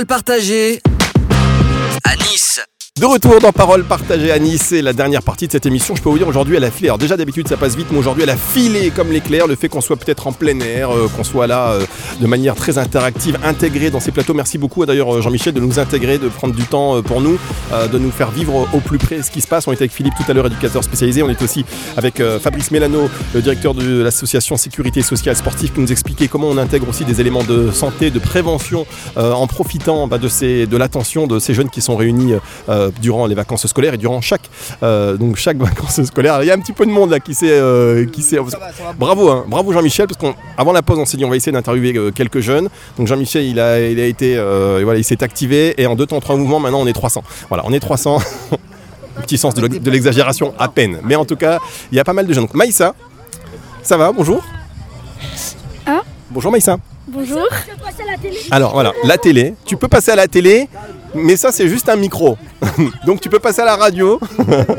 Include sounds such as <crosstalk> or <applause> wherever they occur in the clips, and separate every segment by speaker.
Speaker 1: Parole partagée à Nice.
Speaker 2: De retour dans Parole partagée à Nice, c'est la dernière partie de cette émission. Je peux vous dire aujourd'hui elle a filé. Alors déjà d'habitude ça passe vite, mais aujourd'hui elle a filé comme l'éclair. Le fait qu'on soit peut-être en plein air, euh, qu'on soit là euh, de manière très interactive, intégré dans ces plateaux. Merci beaucoup d'ailleurs euh, Jean-Michel de nous intégrer, de prendre du temps euh, pour nous, euh, de nous faire vivre au plus près ce qui se passe. On était avec Philippe tout à l'heure, éducateur spécialisé. On est aussi avec Fabrice Mélano, le directeur de l'association Sécurité Sociale Sportive, qui nous expliquait comment on intègre aussi des éléments de santé, de prévention, en profitant bah, de, ces, de l'attention de ces jeunes qui sont réunis euh, durant les vacances scolaires et durant chaque, euh, donc chaque <laughs> vacances scolaires. Il y a un petit peu de monde là qui s'est... euh, qui Bravo, hein, bravo Jean-Michel, parce qu'avant la pause, on s'est dit on va essayer d'interviewer euh, quelques jeunes. Donc Jean-Michel, il a, il a été, euh, voilà, il s'est activé et en deux temps, trois mouvements, maintenant on est 300. Voilà, on est 300. <laughs> Petit sens de l'e- de l'exagération à peine, mais en tout cas, il y a pas mal de jeunes. Donc Maïssa, ça va, bonjour.
Speaker 3: Hein
Speaker 2: Bonjour Maïssa.
Speaker 3: Bonjour.
Speaker 2: Alors voilà, la télé. Tu peux passer à la télé, mais ça c'est juste un micro. <laughs> Donc tu peux passer à la radio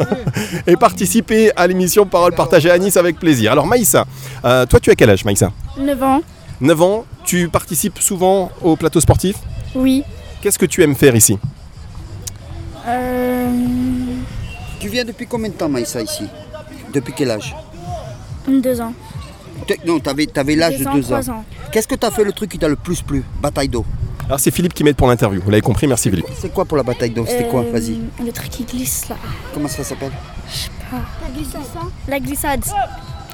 Speaker 2: <laughs> et participer à l'émission Parole partagée à Nice avec plaisir. Alors Maïssa, euh, toi tu as quel âge Maïssa?
Speaker 3: 9 ans.
Speaker 2: 9 ans, tu participes souvent au plateau sportif?
Speaker 3: Oui.
Speaker 2: Qu'est-ce que tu aimes faire ici?
Speaker 3: Euh,
Speaker 4: Tu viens depuis combien de temps, Maïssa, ici? Depuis quel âge?
Speaker 3: 2 ans.
Speaker 4: Non, t'avais avais, l'âge de
Speaker 3: Deux ans,
Speaker 4: 2 ans.
Speaker 3: trois ans.
Speaker 4: Qu'est-ce que t'as fait le truc qui t'a le plus plu? Bataille d'eau.
Speaker 2: Alors c'est Philippe qui m'aide pour l'interview, vous l'avez compris, merci Philippe.
Speaker 4: C'est quoi pour la bataille d'eau C'était quoi
Speaker 3: Euh,
Speaker 4: Vas-y.
Speaker 3: Le truc qui glisse là.
Speaker 4: Comment ça s'appelle
Speaker 3: La glissade.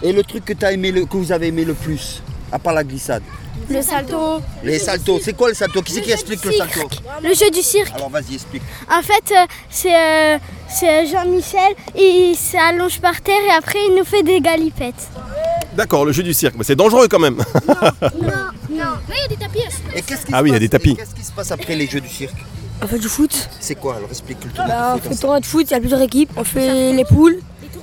Speaker 4: Et le truc que, t'as aimé le, que vous avez aimé le plus À part la glissade
Speaker 3: Le salto.
Speaker 4: Les saltos. C'est quoi le salto Qui c'est qui explique le salto
Speaker 3: Le jeu du cirque.
Speaker 4: Alors vas-y, explique.
Speaker 3: En fait, euh, c'est euh, c'est Jean-Michel. Il s'allonge par terre et après il nous fait des galipettes.
Speaker 2: D'accord, le jeu du cirque, mais c'est dangereux quand même. <laughs>
Speaker 4: Et qu'est-ce qui
Speaker 2: Ah
Speaker 4: se
Speaker 2: oui, il y a
Speaker 4: passe-
Speaker 2: des tapis.
Speaker 4: et Qu'est-ce qui se passe après les jeux du cirque
Speaker 5: On fait du foot.
Speaker 4: C'est quoi Alors explique le tournoi
Speaker 5: Bah, on fait le tournoi de foot, il y a plusieurs équipes. On fait les poules.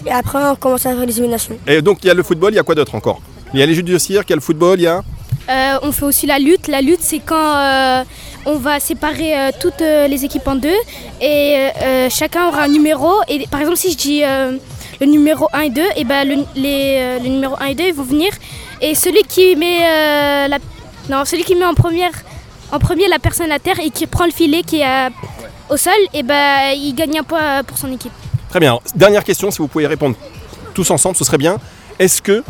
Speaker 5: Et après, on commence à faire les éliminations.
Speaker 2: Et donc il y a le football, il y a quoi d'autre encore Il y a les jeux du cirque, il y a le football, il y a...
Speaker 6: Euh, on fait aussi la lutte. La lutte, c'est quand euh, on va séparer euh, toutes euh, les équipes en deux et euh, chacun aura un numéro. Et par exemple, si je dis euh, le numéro 1 et 2, et ben le, les, euh, le numéro 1 et 2 ils vont venir. Et celui qui met, euh, la, non, celui qui met en, première, en premier la personne à terre et qui prend le filet qui est euh, au sol, et ben il gagne un point pour son équipe.
Speaker 2: Très bien. Alors, dernière question, si vous pouvez répondre tous ensemble, ce serait bien. Est-ce que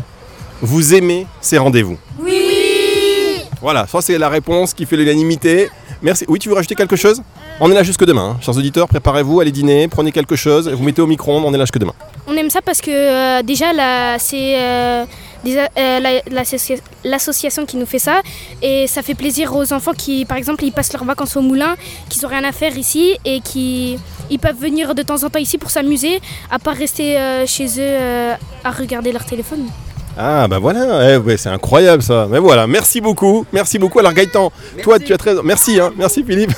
Speaker 2: vous aimez ces rendez-vous? Oui Voilà, ça c'est la réponse qui fait l'unanimité. Merci. Oui, tu veux rajouter quelque chose? On est là jusque demain. hein. Chers auditeurs, préparez-vous, allez dîner, prenez quelque chose, vous mettez au micro-ondes, on est là jusque demain.
Speaker 6: On aime ça parce que euh, déjà là, c'est euh, euh, la- l'associa- l'association qui nous fait ça et ça fait plaisir aux enfants qui par exemple ils passent leurs vacances au moulin, qui n'ont rien à faire ici et qui ils peuvent venir de temps en temps ici pour s'amuser à pas rester euh, chez eux euh, à regarder leur téléphone.
Speaker 2: Ah bah voilà, Eh, ouais, c'est incroyable ça. Mais voilà, merci beaucoup, merci beaucoup. Alors Gaëtan, toi tu as 13 ans. Merci, hein, merci Philippe.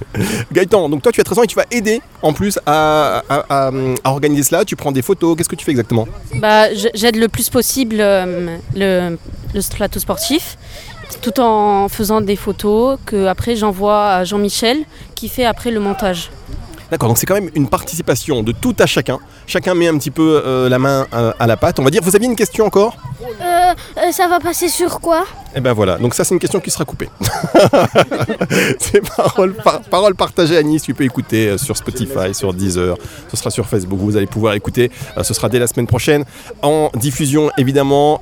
Speaker 2: <laughs> Gaëtan, donc toi tu as 13 ans et tu vas aider en plus à, à- à- à organiser cela. Tu prends des photos, qu'est-ce que tu fais exactement?
Speaker 7: Bah, J'aide le plus possible euh, le, le plateau sportif, tout en faisant des photos que après j'envoie à Jean-Michel qui fait après le montage.
Speaker 2: D'accord, donc c'est quand même une participation de tout à chacun. Chacun met un petit peu euh, la main euh, à la pâte. On va dire, vous aviez une question encore?
Speaker 3: Euh, ça va passer sur quoi?
Speaker 2: Eh ben voilà, donc ça c'est une question qui sera coupée. <laughs> c'est parole, par- parole partagée à Nice, tu peux écouter sur Spotify, sur Deezer, ce sera sur Facebook, vous allez pouvoir écouter, ce sera dès la semaine prochaine, en diffusion évidemment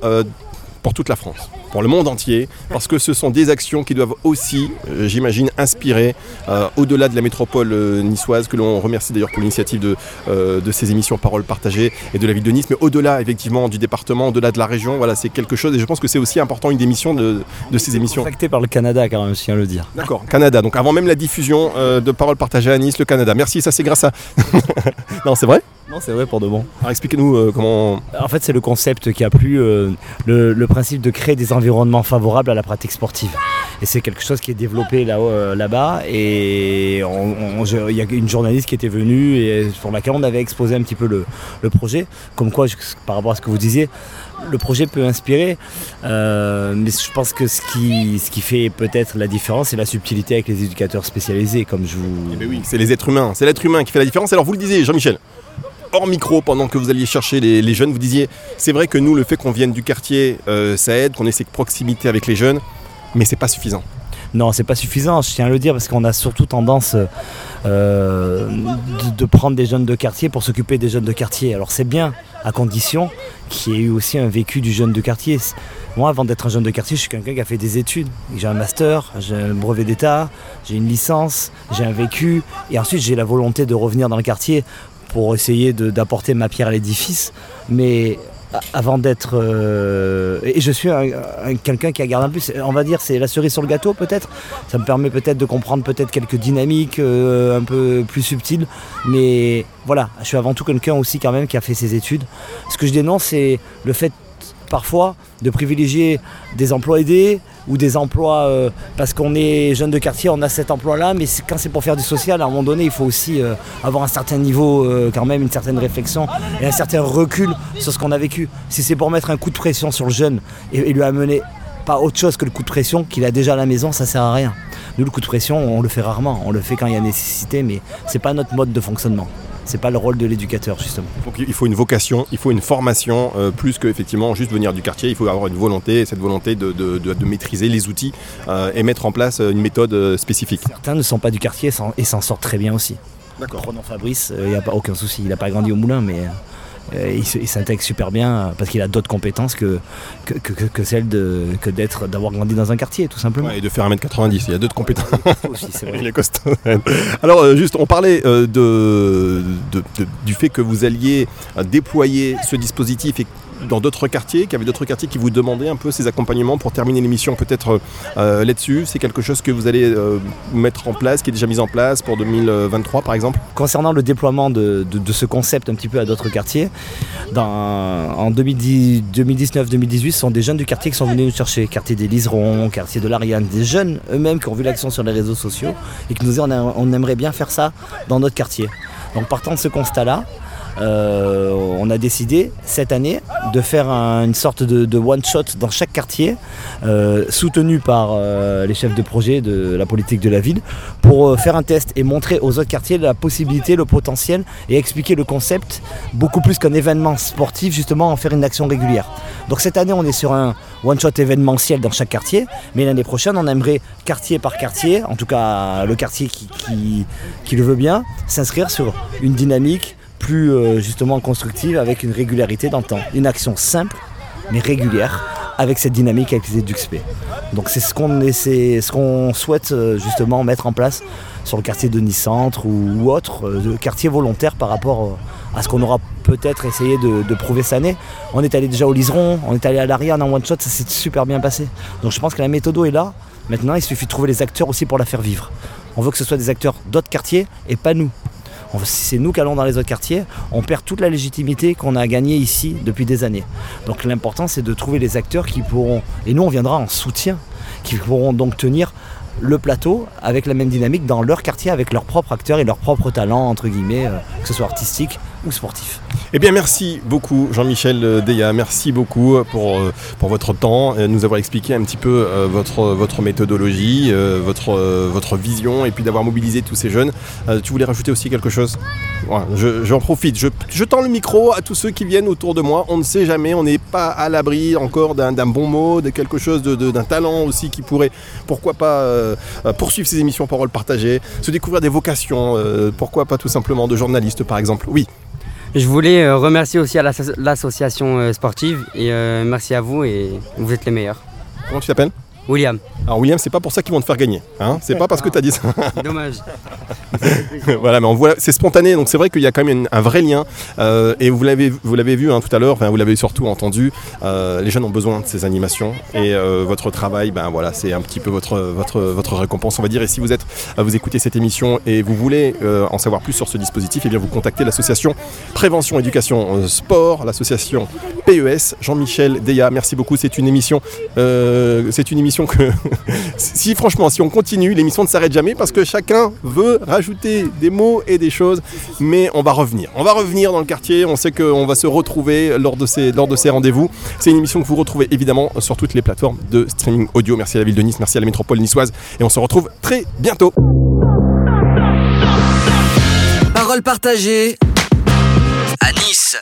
Speaker 2: pour toute la France, pour le monde entier, parce que ce sont des actions qui doivent aussi, euh, j'imagine, inspirer euh, au-delà de la métropole euh, niçoise, que l'on remercie d'ailleurs pour l'initiative de, de ces émissions Parole partagée et de la ville de Nice, mais au-delà effectivement du département, au-delà de la région, voilà, c'est quelque chose, et je pense que c'est aussi important une des missions de, de ces émissions.
Speaker 8: Contacté par le Canada quand même, tiens à le dire.
Speaker 2: D'accord, Canada, donc avant même la diffusion de Parole partagée à Nice, le Canada. Merci, ça c'est grâce à... <laughs> non, c'est vrai?
Speaker 8: Non, c'est vrai pour de bon.
Speaker 2: Alors expliquez-nous euh, comment...
Speaker 8: En fait, c'est le concept qui a plu, euh, le, le principe de créer des environnements favorables à la pratique sportive. Et c'est quelque chose qui est développé euh, là-bas. Et il y a une journaliste qui était venue et sur laquelle on avait exposé un petit peu le, projet. Comme quoi, par rapport à ce que vous disiez, le projet peut inspirer. euh, mais je pense que ce qui, fait peut-être la différence, c'est la subtilité avec les éducateurs spécialisés, comme je vous...
Speaker 2: Eh ben oui, c'est les êtres humains, c'est l'être humain qui fait la différence. Alors vous le disiez, Jean-Michel, hors micro, pendant que vous alliez chercher les, les jeunes, vous disiez, c'est vrai que nous, le fait qu'on vienne du quartier, euh, ça aide, qu'on ait cette proximité avec les jeunes, mais c'est pas suffisant.
Speaker 8: Non, c'est pas suffisant, je tiens à le dire, parce qu'on a surtout tendance euh, de, prendre des jeunes de quartier pour s'occuper des jeunes de quartier. Alors c'est bien, à condition qu'il y ait eu aussi un vécu du jeune de quartier. Moi, avant d'être un jeune de quartier, je suis quelqu'un qui a fait des études. J'ai un master, j'ai un brevet d'État, j'ai une licence, j'ai un vécu, et ensuite j'ai la volonté de revenir dans le quartier pour essayer d'apporter ma pierre à l'édifice. Mais avant d'être... euh, et je suis un- un- quelqu'un qui a gardé un plus, on va dire, c'est la cerise sur le gâteau peut-être. Ça me permet peut-être de comprendre peut-être quelques dynamiques euh, un peu plus subtiles. Mais voilà, je suis avant tout quelqu'un aussi quand même qui a fait ses études. Ce que je dénonce, c'est le fait parfois de privilégier des emplois aidés ou des emplois euh, parce qu'on est jeune de quartier, on a cet emploi-là, mais quand c'est pour faire du social, à un moment donné, il faut aussi euh, avoir un certain niveau, euh, quand même, une certaine réflexion et un certain recul sur ce qu'on a vécu. Si c'est pour mettre un coup de pression sur le jeune et, et lui amener pas autre chose que le coup de pression qu'il a déjà à la maison, ça sert à rien. Nous, le coup de pression, on le fait rarement, on le fait quand il y a nécessité, mais c'est pas notre mode de fonctionnement. C'est pas le rôle de l'éducateur, justement.
Speaker 2: Donc il faut une vocation, il faut une formation, euh, plus que effectivement juste venir du quartier, il faut avoir une volonté, cette volonté de, de- de- de maîtriser les outils euh, et mettre en place euh, une méthode spécifique.
Speaker 8: Certains ne sont pas du quartier et s'en sortent très bien aussi.
Speaker 2: D'accord.
Speaker 8: Prenons Fabrice, il n'y a pas aucun souci, il n'a pas grandi au moulin, mais il s'intègre super bien euh, parce qu'il a d'autres compétences que, que, que- que- celles de- que d'être, d'avoir grandi dans un quartier, tout simplement.
Speaker 2: Ouais, et de faire 1m90, il y a d'autres compétences.
Speaker 8: Aussi, c'est <laughs> vrai.
Speaker 2: Il est costaud. Alors euh, juste, on parlait euh, de, de- de- du fait que vous alliez déployer ce dispositif et dans d'autres quartiers, qu'il y avait d'autres quartiers qui vous demandaient un peu ces accompagnements pour terminer l'émission peut-être euh, là-dessus? C'est quelque chose que vous allez euh, mettre en place, qui est déjà mis en place pour 2023 par exemple?
Speaker 8: Concernant le déploiement de, ce concept un petit peu à d'autres quartiers, en 2010 2019-2018, ce sont des jeunes du quartier qui sont venus nous chercher, quartier des Liserons, quartier de l'Ariane, des jeunes eux-mêmes qui ont vu l'action sur les réseaux sociaux et qui nous disaient on aimerait bien faire ça dans notre quartier. Donc partant de ce constat-là, euh, on a décidé cette année de faire un- une sorte de, one-shot dans chaque quartier, euh, soutenu par euh, les chefs de projet de la politique de la ville, pour faire un test et montrer aux autres quartiers la possibilité, le potentiel et expliquer le concept beaucoup plus qu'un événement sportif, justement en faire une action régulière. Donc cette année, on est sur un one-shot événementiel dans chaque quartier, mais l'année prochaine, on aimerait quartier par quartier, en tout cas le quartier qui le veut bien, s'inscrire sur une dynamique plus euh, justement constructive avec une régularité dans le temps. Une action simple mais régulière avec cette dynamique avec les EduxP. Donc c'est ce qu'on ce qu'on souhaite euh, justement mettre en place sur le quartier de Nice Centre ou, autre, euh, de quartier volontaire par rapport à ce qu'on aura peut-être essayé de, prouver cette année. On est allé déjà au Liseron, on est allé à l'Ariane en one shot, ça s'est super bien passé. Donc je pense que la méthode est là. Maintenant, il suffit de trouver les acteurs aussi pour la faire vivre. On veut que ce soit des acteurs d'autres quartiers et pas nous. Si c'est nous qui allons dans les autres quartiers, on perd toute la légitimité qu'on a gagnée ici depuis des années. Donc l'important c'est de trouver les acteurs qui pourront, et nous on viendra en soutien, qui pourront donc tenir le plateau avec la même dynamique dans leur quartier, avec leurs propres acteurs et leurs propres talents, entre guillemets, euh, que ce soit artistique ou sportif.
Speaker 2: Eh bien, merci beaucoup, Jean-Michel euh, Deya. Merci beaucoup pour, euh, pour votre temps, euh, nous avoir expliqué un petit peu euh, votre, votre méthodologie, euh, votre, euh, votre vision, et puis d'avoir mobilisé tous ces jeunes. Euh, Tu voulais rajouter aussi quelque chose? Je- J'en profite. Je, je tends le micro à tous ceux qui viennent autour de moi. On ne sait jamais, on n'est pas à l'abri encore d'un d'un bon mot, de quelque chose, de- de- d'un talent aussi qui pourrait, pourquoi pas, euh, euh, poursuivre ces émissions Parole partagée, se découvrir des vocations, euh, pourquoi pas tout simplement de journalistes par exemple. Oui.
Speaker 9: Je voulais euh, remercier aussi à l'asso- l'association euh, sportive et euh, merci à vous et vous êtes les meilleurs.
Speaker 2: Comment tu t'appelles?
Speaker 9: William,
Speaker 2: Alors William, c'est pas pour ça qu'ils vont te faire gagner. Hein c'est pas parce que tu as dit ça. <laughs> <laughs>
Speaker 9: dommage.
Speaker 2: voilà, mais on voit, c'est spontané, donc c'est vrai qu'il y a quand même une- un vrai lien. Euh, et vous l'avez, vous l'avez vu hein, tout à l'heure, enfin, vous l'avez surtout entendu. euh, les jeunes ont besoin de ces animations et euh, votre travail, ben voilà, c'est un petit peu votre votre votre récompense, on va dire. Et si vous êtes, vous écoutez cette émission et vous voulez en savoir plus sur ce dispositif, et bien vous contactez l'association Prévention Éducation Sport, l'association PES. Jean-Michel Deya, merci beaucoup. C'est une émission, c'est une émission que <laughs> si franchement, si on continue, l'émission ne s'arrête jamais parce que chacun veut rajouter des mots et des choses, mais on va revenir. On va revenir dans le quartier, on sait qu'on va se retrouver lors de ces, lors de ces rendez-vous. C'est une émission que vous retrouvez évidemment sur toutes les plateformes de streaming audio. Merci à la ville de Nice, merci à la métropole niçoise et on se retrouve très bientôt.
Speaker 1: Parole partagée à Nice.